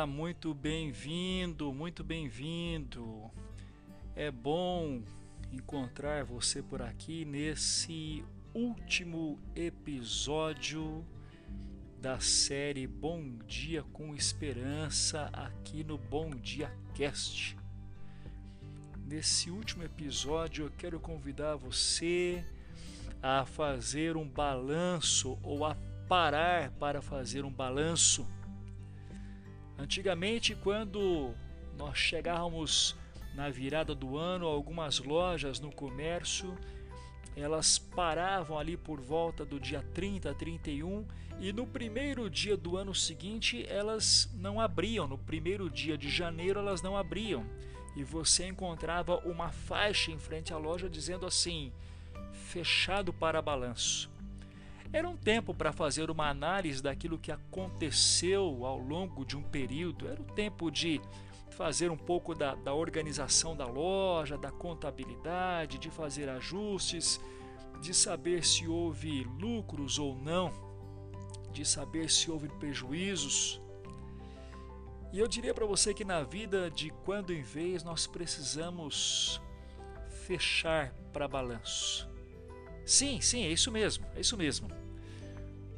Olá, muito bem-vindo, muito bem-vindo. É bom encontrar você por aqui nesse último episódio da série Bom Dia com Esperança aqui no Bom Dia Cast. Nesse último episódio eu quero convidar você a fazer um balanço ou a parar para fazer um balanço Antigamente, quando nós chegávamos na virada do ano, algumas lojas no comércio, elas paravam ali por volta do dia 30, 31 e no primeiro dia do ano seguinte elas não abriam, no primeiro dia de janeiro elas não abriam e você encontrava uma faixa em frente à loja dizendo assim: fechado para balanço. Era um tempo para fazer uma análise daquilo que aconteceu ao longo de um período, era o tempo de fazer um pouco da, da organização da loja, da contabilidade, de fazer ajustes, de saber se houve lucros ou não, de saber se houve prejuízos. E eu diria para você que na vida de quando em vez nós precisamos fechar para balanço. Sim, sim, é isso mesmo, é isso mesmo.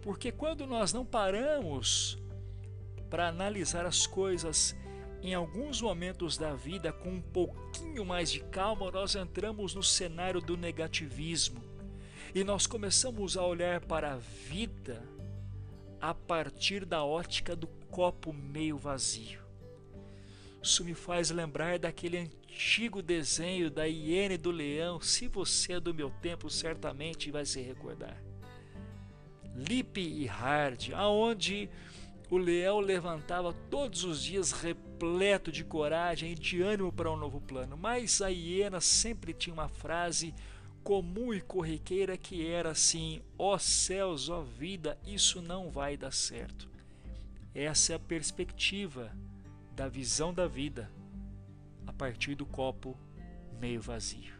Porque quando nós não paramos para analisar as coisas em alguns momentos da vida com um pouquinho mais de calma, nós entramos no cenário do negativismo e nós começamos a olhar para a vida a partir da ótica do copo meio vazio. Isso me faz lembrar daquele antigo desenho da hiena e do leão. Se você é do meu tempo, certamente vai se recordar. Lip e Hard, aonde o leão levantava todos os dias repleto de coragem e de ânimo para um novo plano, mas a hiena sempre tinha uma frase comum e corriqueira que era assim: ó oh céus, ó oh vida, isso não vai dar certo. Essa é a perspectiva da visão da vida a partir do copo meio vazio.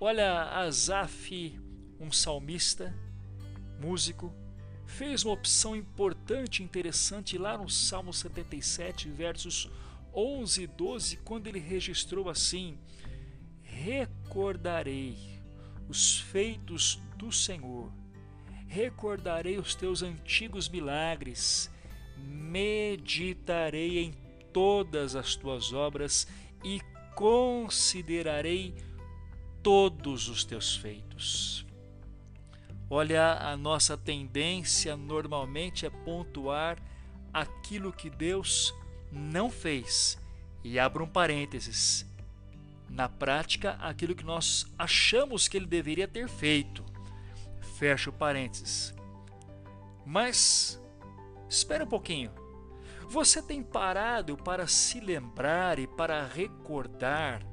Olha, Azaf, um salmista, músico, fez uma opção importante e interessante lá no Salmo 77, versos 11 e 12, quando ele registrou assim: Recordarei os feitos do Senhor, recordarei os teus antigos milagres, meditarei em todas as tuas obras e considerarei todos os teus feitos. Olha, a nossa tendência normalmente é pontuar aquilo que Deus não fez. E abra um parênteses. Na prática, aquilo que nós achamos que ele deveria ter feito. Fecha o parênteses. Mas, espera um pouquinho. Você tem parado para se lembrar e para recordar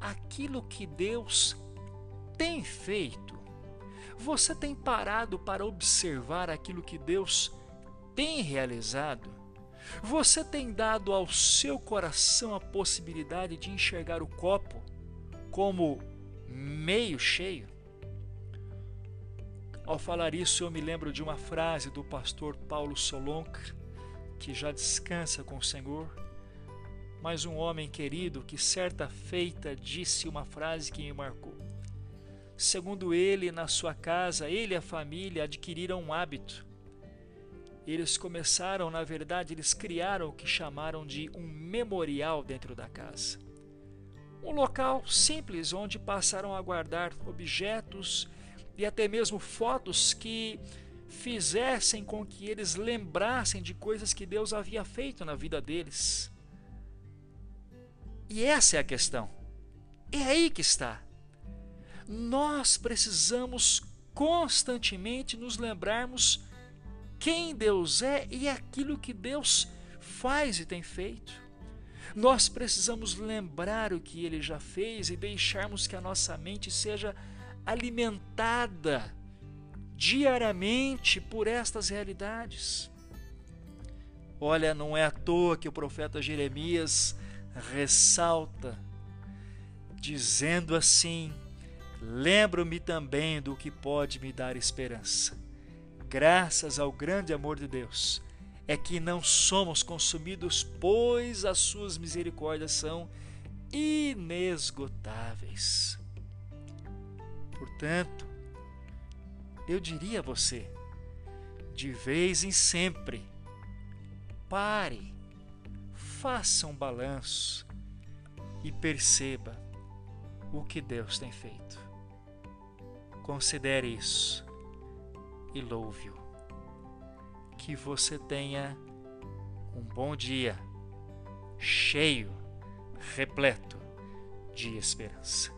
aquilo que Deus tem feito? Você tem parado para observar aquilo que Deus tem realizado? Você tem dado ao seu coração a possibilidade de enxergar o copo como meio cheio? Ao falar isso, eu me lembro de uma frase do pastor Paulo Solonca, que já descansa com o Senhor, mas um homem querido que certa feita disse uma frase que me marcou. Segundo ele, na sua casa, ele e a família adquiriram um hábito. Eles começaram, na verdade, eles criaram o que chamaram de um memorial dentro da casa. Um local simples onde passaram a guardar objetos e até mesmo fotos que fizessem com que eles lembrassem de coisas que Deus havia feito na vida deles. E essa é a questão. É aí que está nós precisamos constantemente nos lembrarmos quem Deus é e aquilo que Deus faz e tem feito. Nós precisamos lembrar o que ele já fez e deixarmos que a nossa mente seja alimentada diariamente por estas realidades. Olha, não é à toa que o profeta Jeremias ressalta, dizendo assim: Lembro-me também do que pode me dar esperança. Graças ao grande amor de Deus, é que não somos consumidos, pois as suas misericórdias são inesgotáveis. Portanto, eu diria a você, de vez em sempre, pare, faça um balanço e perceba o que Deus tem feito. Considere isso e louve-o. Que você tenha um bom dia, cheio, repleto de esperança.